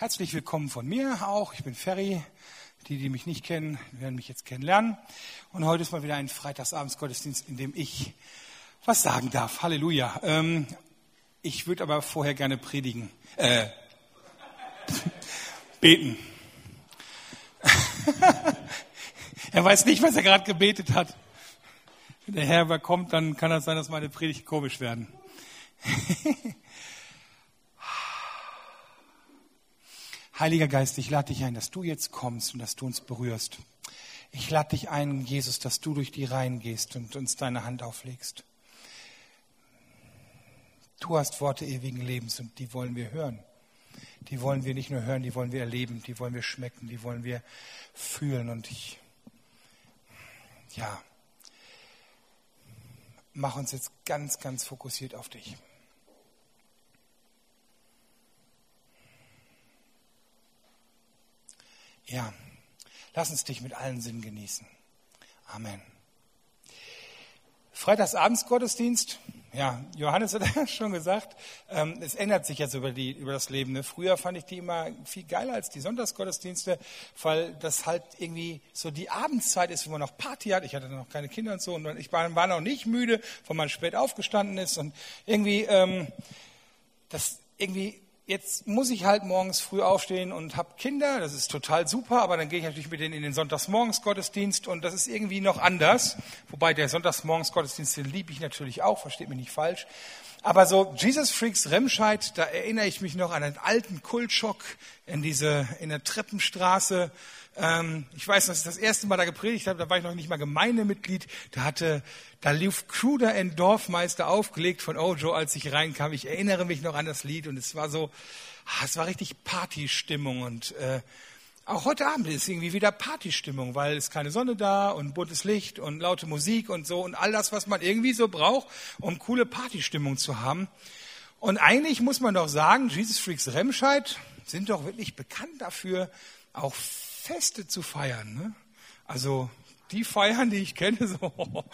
Herzlich willkommen von mir auch. Ich bin Ferry. Die, die mich nicht kennen, werden mich jetzt kennenlernen. Und heute ist mal wieder ein Freitagsabendsgottesdienst, in dem ich was sagen darf. Halleluja. Ähm, ich würde aber vorher gerne predigen. Äh, beten. er weiß nicht, was er gerade gebetet hat. Wenn der Herr überkommt, dann kann es sein, dass meine Predigt komisch werden. Heiliger Geist, ich lade dich ein, dass du jetzt kommst und dass du uns berührst. Ich lade dich ein, Jesus, dass du durch die Reihen gehst und uns deine Hand auflegst. Du hast Worte ewigen Lebens und die wollen wir hören. Die wollen wir nicht nur hören, die wollen wir erleben, die wollen wir schmecken, die wollen wir fühlen. Und ich, ja, mach uns jetzt ganz, ganz fokussiert auf dich. Ja, lass uns dich mit allen Sinnen genießen. Amen. Freitagsabends-Gottesdienst. Ja, Johannes hat ja schon gesagt, ähm, es ändert sich jetzt über, die, über das Leben. Ne? Früher fand ich die immer viel geiler als die Sonntagsgottesdienste, weil das halt irgendwie so die Abendszeit ist, wo man noch Party hat. Ich hatte noch keine Kinder und so und ich war, war noch nicht müde, weil man spät aufgestanden ist und irgendwie, ähm, das irgendwie jetzt muss ich halt morgens früh aufstehen und habe Kinder, das ist total super, aber dann gehe ich natürlich mit denen in den Sonntagsmorgensgottesdienst und das ist irgendwie noch anders. Wobei der Sonntagsmorgensgottesdienst, den liebe ich natürlich auch, versteht mich nicht falsch. Aber so Jesus Freaks Remscheid, da erinnere ich mich noch an einen alten Kultschock in diese, in der Treppenstraße. Ähm, ich weiß, dass ich das erste Mal da gepredigt habe, da war ich noch nicht mal Gemeindemitglied. Da hatte da lief Kruder in Dorfmeister aufgelegt von Ojo, als ich reinkam. Ich erinnere mich noch an das Lied und es war so, ah, es war richtig Partystimmung und äh, auch heute Abend ist irgendwie wieder Partystimmung, weil es keine Sonne da und buntes Licht und laute Musik und so und all das, was man irgendwie so braucht, um coole Partystimmung zu haben. Und eigentlich muss man doch sagen, Jesus Freaks Remscheid sind doch wirklich bekannt dafür, auch Feste zu feiern. Ne? Also die Feiern, die ich kenne, so,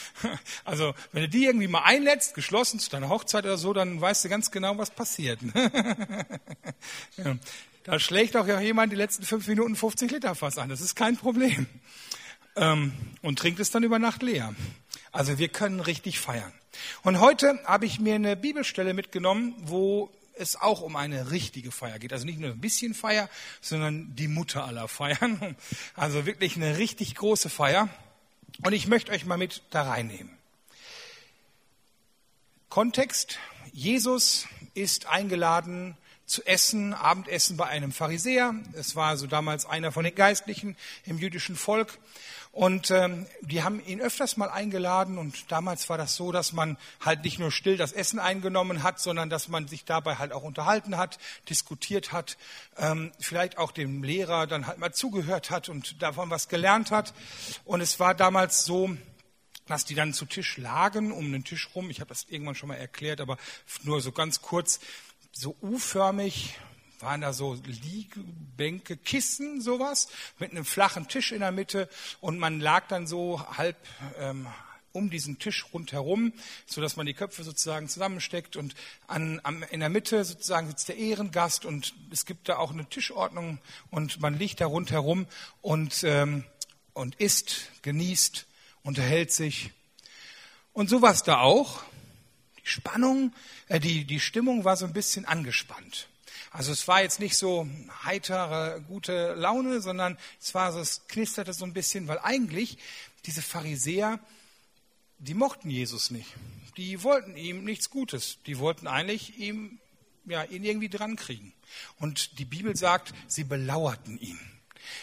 also wenn du die irgendwie mal einlädst, geschlossen zu deiner Hochzeit oder so, dann weißt du ganz genau, was passiert. Da schlägt auch jemand die letzten fünf Minuten 50 Liter Fass an, das ist kein Problem. Ähm, und trinkt es dann über Nacht leer. Also wir können richtig feiern. Und heute habe ich mir eine Bibelstelle mitgenommen, wo es auch um eine richtige Feier geht. Also nicht nur ein bisschen Feier, sondern die Mutter aller Feiern. Also wirklich eine richtig große Feier. Und ich möchte euch mal mit da reinnehmen. Kontext. Jesus ist eingeladen zu essen, Abendessen bei einem Pharisäer. Es war so damals einer von den Geistlichen im jüdischen Volk. Und ähm, die haben ihn öfters mal eingeladen und damals war das so, dass man halt nicht nur still das Essen eingenommen hat, sondern dass man sich dabei halt auch unterhalten hat, diskutiert hat, ähm, vielleicht auch dem Lehrer dann halt mal zugehört hat und davon was gelernt hat. Und es war damals so, dass die dann zu Tisch lagen, um den Tisch rum. Ich habe das irgendwann schon mal erklärt, aber nur so ganz kurz, so U-förmig, waren da so Liegebänke, Kissen, sowas, mit einem flachen Tisch in der Mitte und man lag dann so halb ähm, um diesen Tisch rundherum, so dass man die Köpfe sozusagen zusammensteckt und an, am, in der Mitte sozusagen sitzt der Ehrengast und es gibt da auch eine Tischordnung und man liegt da rundherum und, ähm, und isst, genießt, unterhält sich. Und so war es da auch. Die Spannung, äh, die, die Stimmung war so ein bisschen angespannt. Also es war jetzt nicht so heitere, gute Laune, sondern es war so, es knisterte so ein bisschen, weil eigentlich diese Pharisäer, die mochten Jesus nicht. Die wollten ihm nichts Gutes. Die wollten eigentlich ihm, ja, ihn irgendwie dran kriegen. Und die Bibel sagt, sie belauerten ihn.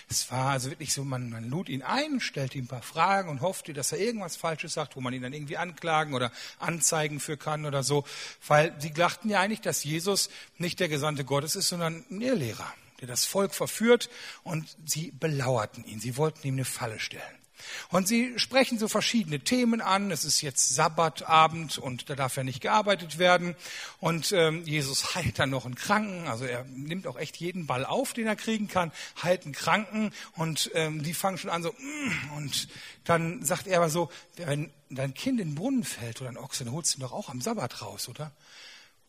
Es war also wirklich so, man, man lud ihn ein, stellte ihm ein paar Fragen und hoffte, dass er irgendwas Falsches sagt, wo man ihn dann irgendwie anklagen oder anzeigen für kann oder so. Weil sie dachten ja eigentlich, dass Jesus nicht der Gesandte Gottes ist, sondern ein Irrlehrer, der das Volk verführt und sie belauerten ihn. Sie wollten ihm eine Falle stellen. Und sie sprechen so verschiedene Themen an. Es ist jetzt Sabbatabend und da darf ja nicht gearbeitet werden. Und ähm, Jesus heilt dann noch einen Kranken. Also er nimmt auch echt jeden Ball auf, den er kriegen kann, heilt einen Kranken. Und ähm, die fangen schon an so. Mm, und dann sagt er aber so, wenn dein Kind in den Brunnen fällt oder ein Ochse, dann holst du ihn doch auch am Sabbat raus, oder?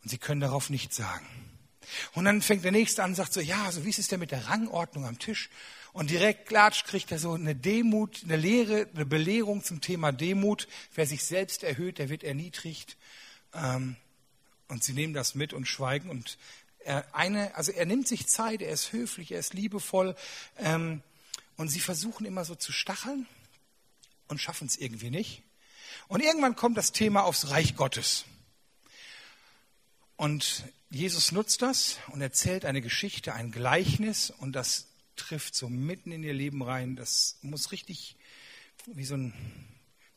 Und sie können darauf nichts sagen. Und dann fängt der Nächste an und sagt so, ja, also wie ist es denn mit der Rangordnung am Tisch? Und direkt klatsch kriegt er so eine Demut, eine Lehre, eine Belehrung zum Thema Demut. Wer sich selbst erhöht, der wird erniedrigt. Ähm, und sie nehmen das mit und schweigen. Und er, eine, also er nimmt sich Zeit, er ist höflich, er ist liebevoll. Ähm, und sie versuchen immer so zu stacheln und schaffen es irgendwie nicht. Und irgendwann kommt das Thema aufs Reich Gottes. Und Jesus nutzt das und erzählt eine Geschichte, ein Gleichnis und das trifft so mitten in ihr Leben rein. Das muss richtig wie so ein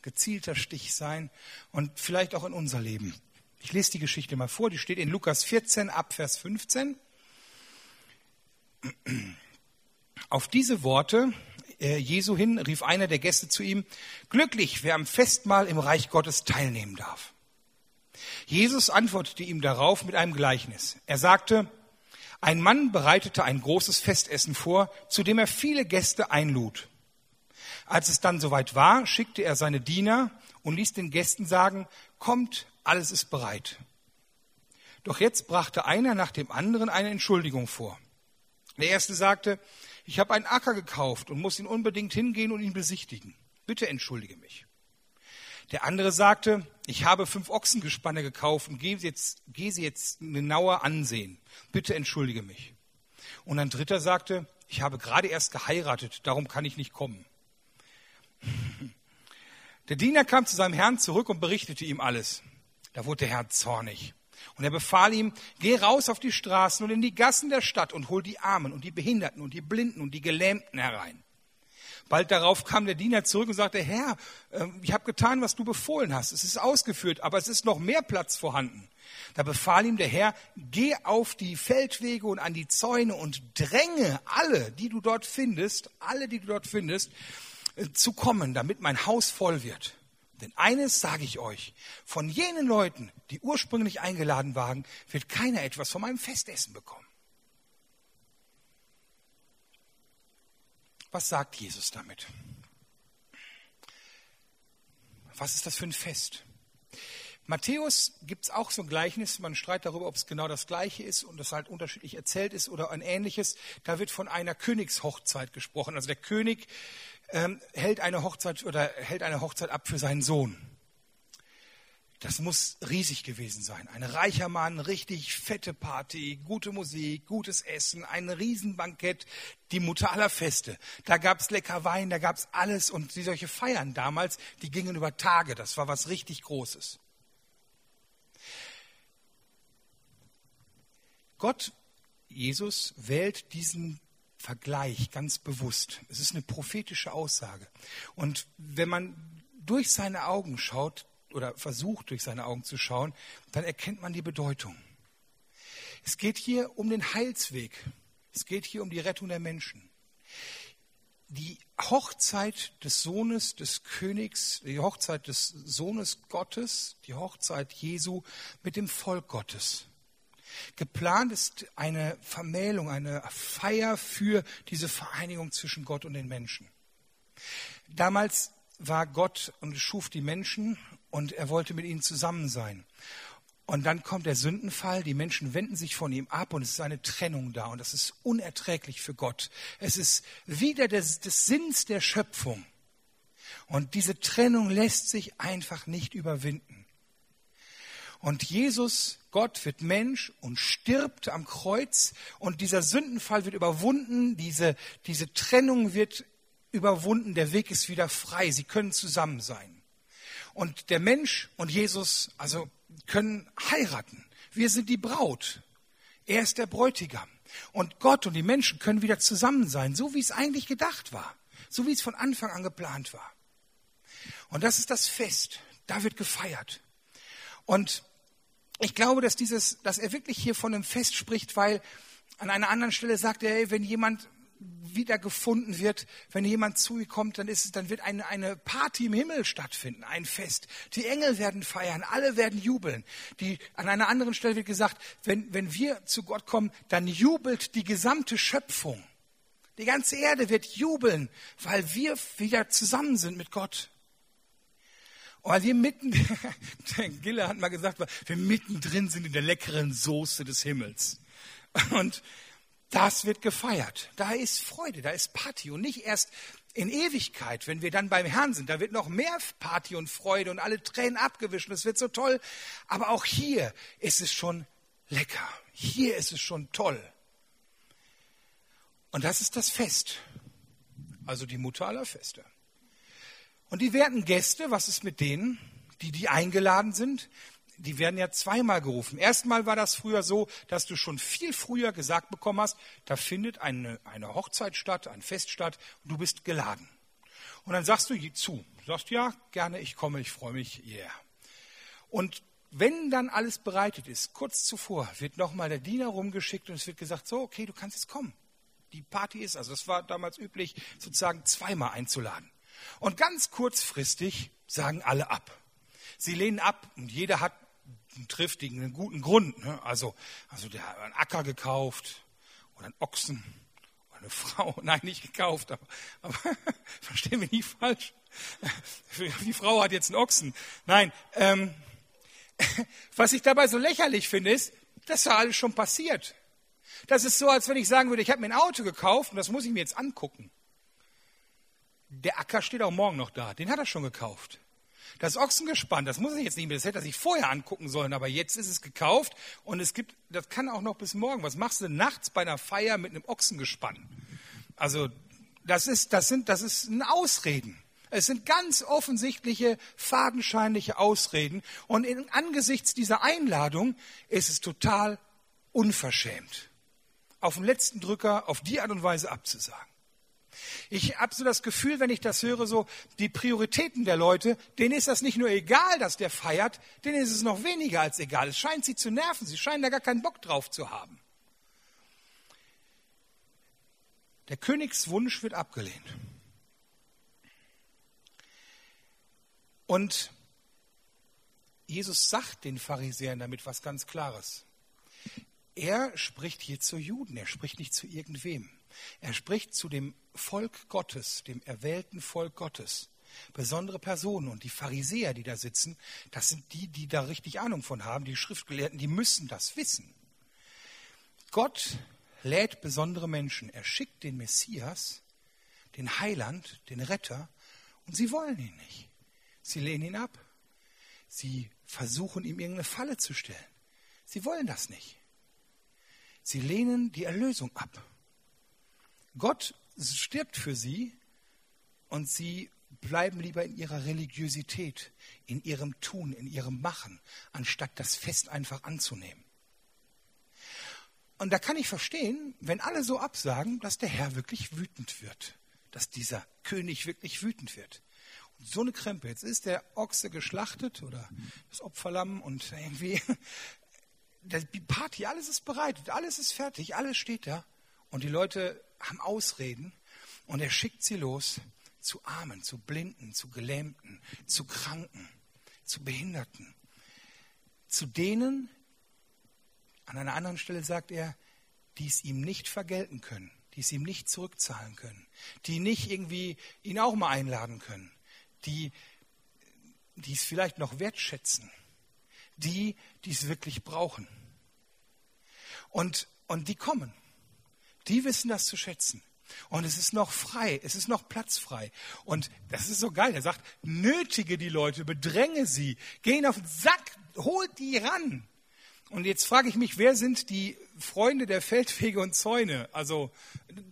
gezielter Stich sein und vielleicht auch in unser Leben. Ich lese die Geschichte mal vor, die steht in Lukas 14 ab Vers 15. Auf diese Worte äh, Jesu hin rief einer der Gäste zu ihm, glücklich, wer am Festmahl im Reich Gottes teilnehmen darf. Jesus antwortete ihm darauf mit einem Gleichnis. Er sagte, ein Mann bereitete ein großes Festessen vor, zu dem er viele Gäste einlud. Als es dann soweit war, schickte er seine Diener und ließ den Gästen sagen, kommt, alles ist bereit. Doch jetzt brachte einer nach dem anderen eine Entschuldigung vor. Der erste sagte, ich habe einen Acker gekauft und muss ihn unbedingt hingehen und ihn besichtigen. Bitte entschuldige mich. Der andere sagte, ich habe fünf Ochsengespanne gekauft und gehe sie jetzt, gehe sie jetzt genauer ansehen. Bitte entschuldige mich. Und ein dritter sagte, ich habe gerade erst geheiratet, darum kann ich nicht kommen. Der Diener kam zu seinem Herrn zurück und berichtete ihm alles. Da wurde der Herr zornig. Und er befahl ihm, geh raus auf die Straßen und in die Gassen der Stadt und hol die Armen und die Behinderten und die Blinden und die Gelähmten herein. Bald darauf kam der Diener zurück und sagte, Herr, ähm, ich habe getan, was du befohlen hast. Es ist ausgeführt, aber es ist noch mehr Platz vorhanden. Da befahl ihm der Herr, geh auf die Feldwege und an die Zäune und dränge alle, die du dort findest, alle, die du dort findest, äh, zu kommen, damit mein Haus voll wird. Denn eines sage ich euch, von jenen Leuten, die ursprünglich eingeladen waren, wird keiner etwas von meinem Festessen bekommen. Was sagt Jesus damit? Was ist das für ein Fest? Matthäus gibt es auch so ein Gleichnis, man streitet darüber, ob es genau das gleiche ist und das halt unterschiedlich erzählt ist oder ein ähnliches. Da wird von einer Königshochzeit gesprochen. Also der König ähm, hält eine Hochzeit oder hält eine Hochzeit ab für seinen Sohn. Das muss riesig gewesen sein. Ein reicher Mann, richtig fette Party, gute Musik, gutes Essen, ein Riesenbankett, die Mutter aller Feste. Da gab's lecker Wein, da gab's alles und die solche Feiern damals, die gingen über Tage. Das war was richtig Großes. Gott, Jesus, wählt diesen Vergleich ganz bewusst. Es ist eine prophetische Aussage. Und wenn man durch seine Augen schaut, oder versucht durch seine Augen zu schauen, dann erkennt man die Bedeutung. Es geht hier um den Heilsweg. Es geht hier um die Rettung der Menschen. Die Hochzeit des Sohnes des Königs, die Hochzeit des Sohnes Gottes, die Hochzeit Jesu mit dem Volk Gottes. Geplant ist eine Vermählung, eine Feier für diese Vereinigung zwischen Gott und den Menschen. Damals war Gott und schuf die Menschen und er wollte mit ihnen zusammen sein. Und dann kommt der Sündenfall, die Menschen wenden sich von ihm ab und es ist eine Trennung da und das ist unerträglich für Gott. Es ist wieder des, des Sinns der Schöpfung. Und diese Trennung lässt sich einfach nicht überwinden. Und Jesus, Gott, wird Mensch und stirbt am Kreuz und dieser Sündenfall wird überwunden, diese, diese Trennung wird überwunden, der Weg ist wieder frei, sie können zusammen sein. Und der Mensch und Jesus, also können heiraten. Wir sind die Braut. Er ist der Bräutigam. Und Gott und die Menschen können wieder zusammen sein, so wie es eigentlich gedacht war. So wie es von Anfang an geplant war. Und das ist das Fest. Da wird gefeiert. Und ich glaube, dass dieses, dass er wirklich hier von einem Fest spricht, weil an einer anderen Stelle sagt er, hey, wenn jemand wiedergefunden wird, wenn jemand zu ihr kommt, dann, ist es, dann wird eine, eine Party im Himmel stattfinden, ein Fest. Die Engel werden feiern, alle werden jubeln. Die, an einer anderen Stelle wird gesagt, wenn, wenn wir zu Gott kommen, dann jubelt die gesamte Schöpfung. Die ganze Erde wird jubeln, weil wir wieder zusammen sind mit Gott. Und weil wir mitten, der Gille hat mal gesagt, wir mittendrin sind in der leckeren Soße des Himmels. Und das wird gefeiert. Da ist Freude, da ist Party und nicht erst in Ewigkeit, wenn wir dann beim Herrn sind, da wird noch mehr Party und Freude und alle Tränen abgewischt. Es wird so toll. Aber auch hier ist es schon lecker. Hier ist es schon toll. Und das ist das Fest. Also die Mutter aller Feste. Und die werten Gäste, was ist mit denen, die, die eingeladen sind? Die werden ja zweimal gerufen. Erstmal war das früher so, dass du schon viel früher gesagt bekommen hast, da findet eine, eine Hochzeit statt, ein Fest statt und du bist geladen. Und dann sagst du zu. Du sagst, ja, gerne, ich komme, ich freue mich, yeah. Und wenn dann alles bereitet ist, kurz zuvor, wird nochmal der Diener rumgeschickt und es wird gesagt, so, okay, du kannst jetzt kommen. Die Party ist, also es war damals üblich, sozusagen zweimal einzuladen. Und ganz kurzfristig sagen alle ab. Sie lehnen ab und jeder hat einen triftigen, einen guten Grund. Ne? Also, also der hat einen Acker gekauft oder einen Ochsen oder eine Frau. Nein, nicht gekauft, aber, aber verstehen wir nicht falsch. Die Frau hat jetzt einen Ochsen. Nein, ähm, was ich dabei so lächerlich finde, ist, das war alles schon passiert. Das ist so, als wenn ich sagen würde, ich habe mir ein Auto gekauft und das muss ich mir jetzt angucken. Der Acker steht auch morgen noch da, den hat er schon gekauft. Das Ochsengespann, das muss ich jetzt nicht mehr, das hätte er sich vorher angucken sollen, aber jetzt ist es gekauft und es gibt, das kann auch noch bis morgen. Was machst du nachts bei einer Feier mit einem Ochsengespann? Also, das ist, das sind, das ist ein Ausreden. Es sind ganz offensichtliche, fadenscheinliche Ausreden. Und in, angesichts dieser Einladung ist es total unverschämt, auf den letzten Drücker auf die Art und Weise abzusagen. Ich habe so das Gefühl, wenn ich das höre, so die Prioritäten der Leute, denen ist das nicht nur egal, dass der feiert, denen ist es noch weniger als egal. Es scheint sie zu nerven, sie scheinen da gar keinen Bock drauf zu haben. Der Königswunsch wird abgelehnt. Und Jesus sagt den Pharisäern damit was ganz Klares. Er spricht hier zu Juden, er spricht nicht zu irgendwem. Er spricht zu dem Volk Gottes, dem erwählten Volk Gottes. Besondere Personen und die Pharisäer, die da sitzen, das sind die, die da richtig Ahnung von haben, die Schriftgelehrten, die müssen das wissen. Gott lädt besondere Menschen. Er schickt den Messias, den Heiland, den Retter, und sie wollen ihn nicht. Sie lehnen ihn ab. Sie versuchen ihm irgendeine Falle zu stellen. Sie wollen das nicht. Sie lehnen die Erlösung ab. Gott stirbt für sie und sie bleiben lieber in ihrer Religiosität, in ihrem Tun, in ihrem Machen, anstatt das Fest einfach anzunehmen. Und da kann ich verstehen, wenn alle so absagen, dass der Herr wirklich wütend wird, dass dieser König wirklich wütend wird. Und so eine Krempe, jetzt ist der Ochse geschlachtet oder das Opferlamm und irgendwie die Party, alles ist bereitet, alles ist fertig, alles steht da. Und die Leute haben Ausreden und er schickt sie los zu Armen, zu Blinden, zu Gelähmten, zu Kranken, zu Behinderten, zu denen, an einer anderen Stelle sagt er, die es ihm nicht vergelten können, die es ihm nicht zurückzahlen können, die nicht irgendwie ihn auch mal einladen können, die, die es vielleicht noch wertschätzen, die, die es wirklich brauchen. Und, und die kommen. Die wissen das zu schätzen. Und es ist noch frei, es ist noch Platz frei. Und das ist so geil. Er sagt, nötige die Leute, bedränge sie, gehen auf den Sack, holt die ran. Und jetzt frage ich mich, wer sind die Freunde der Feldwege und Zäune? Also,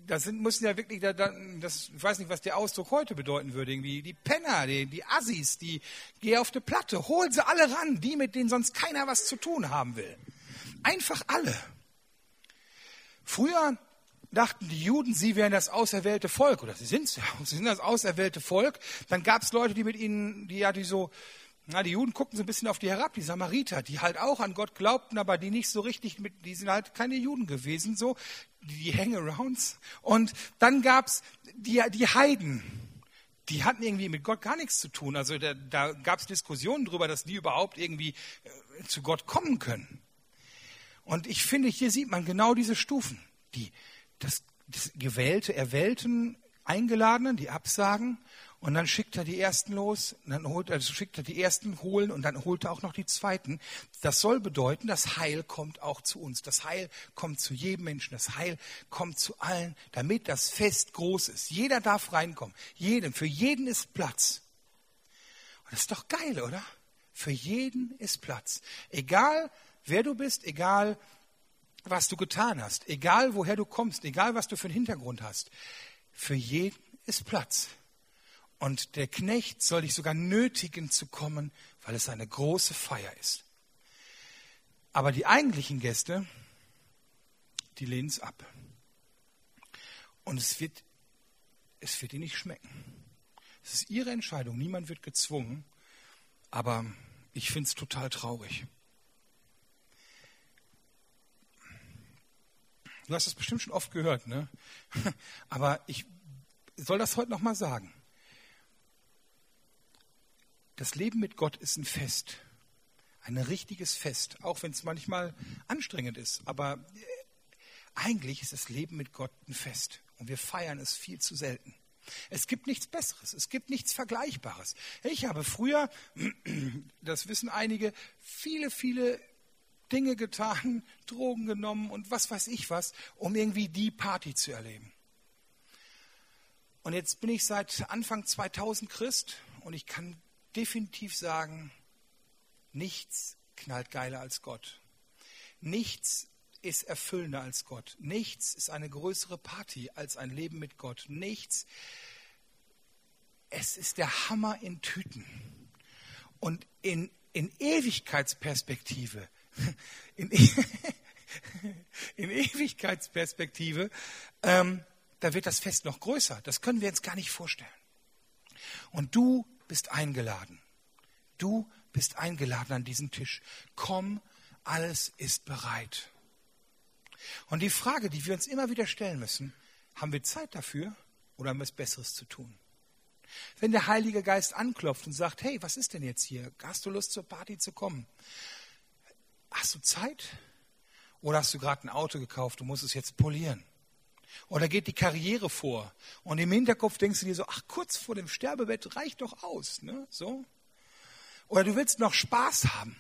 das sind, müssen ja wirklich, das, ich weiß nicht, was der Ausdruck heute bedeuten würde, irgendwie, die Penner, die, die Assis, die, geh auf die Platte, hol sie alle ran, die, mit denen sonst keiner was zu tun haben will. Einfach alle. Früher dachten die Juden, sie wären das auserwählte Volk, oder sie sind ja, sie sind das auserwählte Volk. Dann gab es Leute, die mit ihnen, die ja, die so, na, die Juden guckten so ein bisschen auf die herab, die Samariter, die halt auch an Gott glaubten, aber die nicht so richtig mit, die sind halt keine Juden gewesen, so, die Hangarounds. Und dann gab's die, die Heiden. Die hatten irgendwie mit Gott gar nichts zu tun. Also da, da gab's Diskussionen darüber, dass die überhaupt irgendwie äh, zu Gott kommen können. Und ich finde, hier sieht man genau diese Stufen. Die, das, das gewählte, erwählten Eingeladenen, die absagen und dann schickt er die ersten los, dann holt, also schickt er die ersten holen und dann holt er auch noch die zweiten. Das soll bedeuten, das Heil kommt auch zu uns. Das Heil kommt zu jedem Menschen. Das Heil kommt zu allen, damit das Fest groß ist. Jeder darf reinkommen. Jedem, für jeden ist Platz. Und das ist doch geil, oder? Für jeden ist Platz. Egal, wer du bist, egal, was du getan hast, egal, woher du kommst, egal, was du für einen Hintergrund hast. Für jeden ist Platz. Und der Knecht soll dich sogar nötigen zu kommen, weil es eine große Feier ist. Aber die eigentlichen Gäste, die lehnen es ab. Und es wird, es wird ihnen nicht schmecken. Es ist ihre Entscheidung. Niemand wird gezwungen. Aber ich finde es total traurig. Du hast es bestimmt schon oft gehört, ne? Aber ich soll das heute nochmal sagen. Das Leben mit Gott ist ein Fest. Ein richtiges Fest, auch wenn es manchmal anstrengend ist. Aber äh, eigentlich ist das Leben mit Gott ein Fest. Und wir feiern es viel zu selten. Es gibt nichts Besseres, es gibt nichts Vergleichbares. Ich habe früher, das wissen einige, viele, viele Dinge getan, Drogen genommen und was weiß ich was, um irgendwie die Party zu erleben. Und jetzt bin ich seit Anfang 2000 Christ und ich kann definitiv sagen, nichts knallt geiler als Gott. Nichts ist erfüllender als Gott. Nichts ist eine größere Party als ein Leben mit Gott. Nichts. Es ist der Hammer in Tüten. Und in, in Ewigkeitsperspektive, in, in Ewigkeitsperspektive, ähm, da wird das Fest noch größer. Das können wir uns gar nicht vorstellen. Und du bist eingeladen. Du bist eingeladen an diesen Tisch. Komm, alles ist bereit. Und die Frage, die wir uns immer wieder stellen müssen, haben wir Zeit dafür oder haben wir es Besseres zu tun? Wenn der Heilige Geist anklopft und sagt, hey, was ist denn jetzt hier? Hast du Lust zur Party zu kommen? Hast du Zeit? Oder hast du gerade ein Auto gekauft, du musst es jetzt polieren? Oder geht die Karriere vor? Und im Hinterkopf denkst du dir so, ach, kurz vor dem Sterbebett reicht doch aus. Ne? So. Oder du willst noch Spaß haben.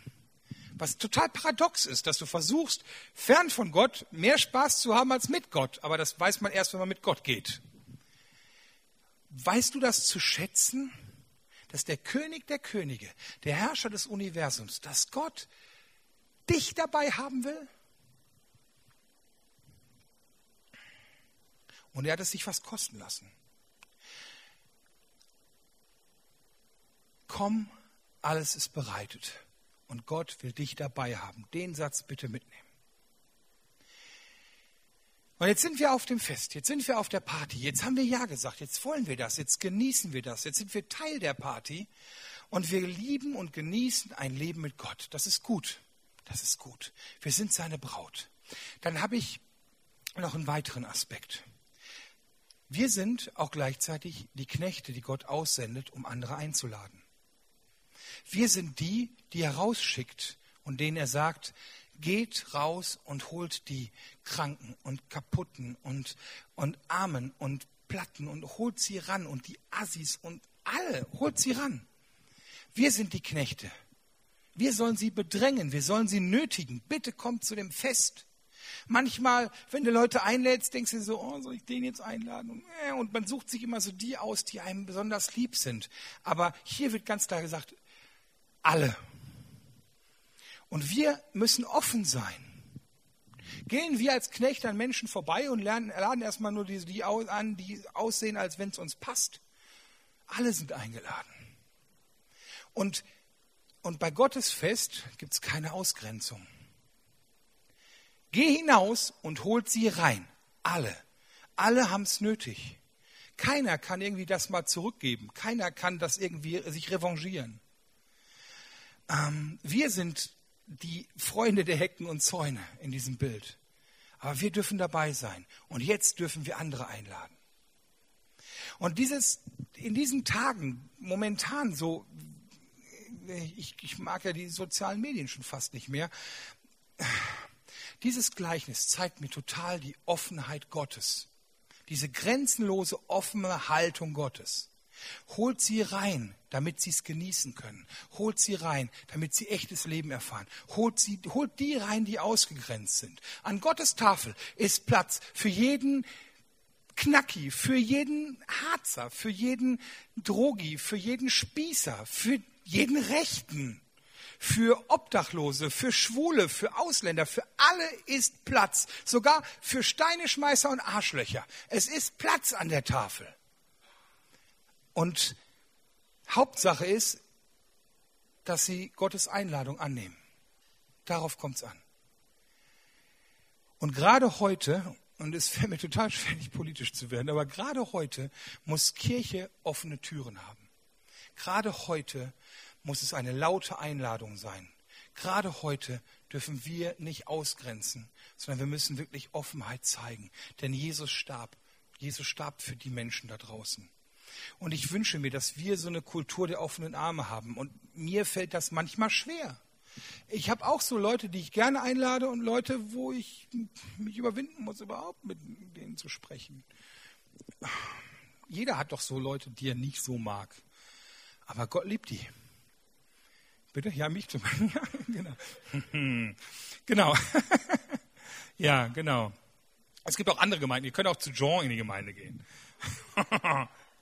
Was total paradox ist, dass du versuchst, fern von Gott mehr Spaß zu haben als mit Gott. Aber das weiß man erst, wenn man mit Gott geht. Weißt du das zu schätzen? Dass der König der Könige, der Herrscher des Universums, dass Gott dich dabei haben will? Und er hat es sich was kosten lassen. Komm, alles ist bereitet. Und Gott will dich dabei haben. Den Satz bitte mitnehmen. Und jetzt sind wir auf dem Fest, jetzt sind wir auf der Party, jetzt haben wir Ja gesagt, jetzt wollen wir das, jetzt genießen wir das, jetzt sind wir Teil der Party und wir lieben und genießen ein Leben mit Gott. Das ist gut, das ist gut. Wir sind seine Braut. Dann habe ich noch einen weiteren Aspekt. Wir sind auch gleichzeitig die Knechte, die Gott aussendet, um andere einzuladen. Wir sind die, die er rausschickt und denen er sagt, geht raus und holt die Kranken und Kaputten und, und Armen und Platten und holt sie ran und die Assis und alle, holt sie ran. Wir sind die Knechte. Wir sollen sie bedrängen, wir sollen sie nötigen. Bitte kommt zu dem Fest. Manchmal, wenn du Leute einlädst, denkst du so, oh, soll ich den jetzt einladen? Äh, und man sucht sich immer so die aus, die einem besonders lieb sind. Aber hier wird ganz klar gesagt, alle. Und wir müssen offen sein. Gehen wir als Knechte an Menschen vorbei und lernen, laden erstmal nur die, die an, die aussehen, als wenn es uns passt. Alle sind eingeladen. Und, und bei Gottes Fest gibt es keine Ausgrenzung. Geh hinaus und holt sie rein. Alle. Alle haben es nötig. Keiner kann irgendwie das mal zurückgeben. Keiner kann das irgendwie sich revanchieren. Ähm, wir sind die Freunde der Hecken und Zäune in diesem Bild. Aber wir dürfen dabei sein. Und jetzt dürfen wir andere einladen. Und dieses, in diesen Tagen, momentan so, ich, ich mag ja die sozialen Medien schon fast nicht mehr, dieses Gleichnis zeigt mir total die Offenheit Gottes. diese grenzenlose, offene Haltung Gottes. Holt sie rein, damit sie es genießen können. Holt sie rein, damit sie echtes Leben erfahren. Holt, sie, holt die rein, die ausgegrenzt sind. An Gottes Tafel ist Platz für jeden Knacki, für jeden Harzer, für jeden Drogi, für jeden Spießer, für jeden Rechten, für Obdachlose, für Schwule, für Ausländer, für alle ist Platz. Sogar für Steineschmeißer und Arschlöcher. Es ist Platz an der Tafel. Und Hauptsache ist, dass sie Gottes Einladung annehmen. Darauf kommt es an. Und gerade heute, und es fällt mir total schwer, nicht politisch zu werden, aber gerade heute muss Kirche offene Türen haben. Gerade heute muss es eine laute Einladung sein. Gerade heute dürfen wir nicht ausgrenzen, sondern wir müssen wirklich Offenheit zeigen. Denn Jesus starb. Jesus starb für die Menschen da draußen. Und ich wünsche mir, dass wir so eine Kultur der offenen Arme haben. Und mir fällt das manchmal schwer. Ich habe auch so Leute, die ich gerne einlade und Leute, wo ich mich überwinden muss, überhaupt mit denen zu sprechen. Jeder hat doch so Leute, die er nicht so mag. Aber Gott liebt die. Bitte? Ja, mich zum Beispiel. Ja, genau. genau. ja, genau. Es gibt auch andere Gemeinden. Ihr könnt auch zu Jean in die Gemeinde gehen.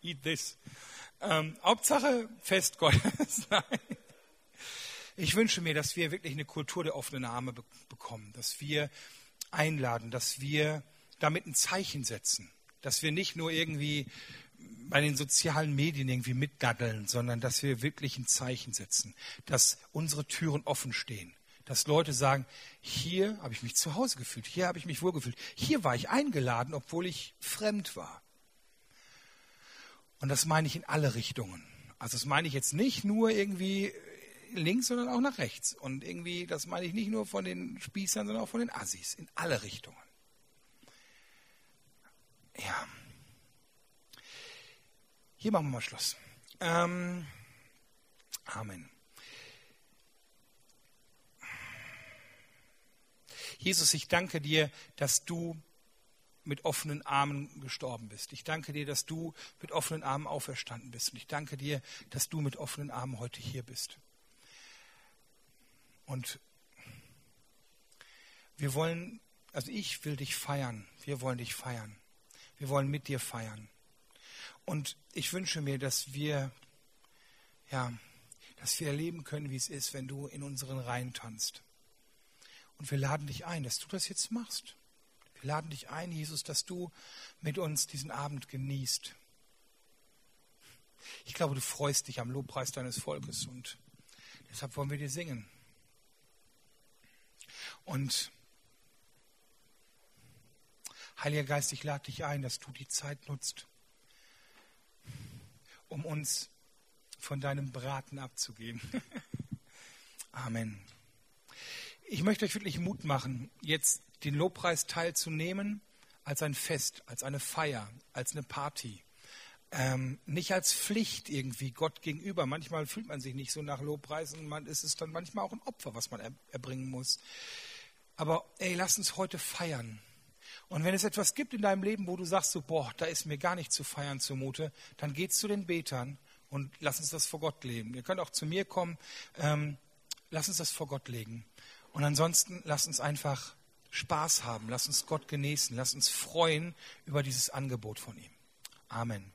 Eat this. Ähm, Hauptsache Fest Gottes. ich wünsche mir, dass wir wirklich eine Kultur der offenen Arme be bekommen, dass wir einladen, dass wir damit ein Zeichen setzen, dass wir nicht nur irgendwie bei den sozialen Medien irgendwie mitgaddeln, sondern dass wir wirklich ein Zeichen setzen, dass unsere Türen offen stehen, dass Leute sagen, hier habe ich mich zu Hause gefühlt, hier habe ich mich wohlgefühlt, hier war ich eingeladen, obwohl ich fremd war. Und das meine ich in alle Richtungen. Also das meine ich jetzt nicht nur irgendwie links, sondern auch nach rechts. Und irgendwie, das meine ich nicht nur von den Spießern, sondern auch von den Assis, in alle Richtungen. Ja. Hier machen wir mal Schluss. Ähm, Amen. Jesus, ich danke dir, dass du mit offenen Armen gestorben bist. Ich danke dir, dass du mit offenen Armen auferstanden bist. Und ich danke dir, dass du mit offenen Armen heute hier bist. Und wir wollen, also ich will dich feiern. Wir wollen dich feiern. Wir wollen mit dir feiern. Und ich wünsche mir, dass wir, ja, dass wir erleben können, wie es ist, wenn du in unseren Reihen tanzt. Und wir laden dich ein, dass du das jetzt machst. Wir laden dich ein, Jesus, dass du mit uns diesen Abend genießt. Ich glaube, du freust dich am Lobpreis deines Volkes und deshalb wollen wir dir singen. Und Heiliger Geist, ich lade dich ein, dass du die Zeit nutzt, um uns von deinem Braten abzugeben. Amen. Ich möchte euch wirklich Mut machen, jetzt den Lobpreis teilzunehmen als ein Fest, als eine Feier, als eine Party. Ähm, nicht als Pflicht irgendwie Gott gegenüber. Manchmal fühlt man sich nicht so nach Lobpreis und man ist es dann manchmal auch ein Opfer, was man er, erbringen muss. Aber ey, lass uns heute feiern. Und wenn es etwas gibt in deinem Leben, wo du sagst, so, boah, da ist mir gar nicht zu feiern zumute, dann geh zu den Betern und lass uns das vor Gott legen. Ihr könnt auch zu mir kommen, ähm, lass uns das vor Gott legen. Und ansonsten lass uns einfach Spaß haben, lass uns Gott genießen, lass uns freuen über dieses Angebot von ihm. Amen.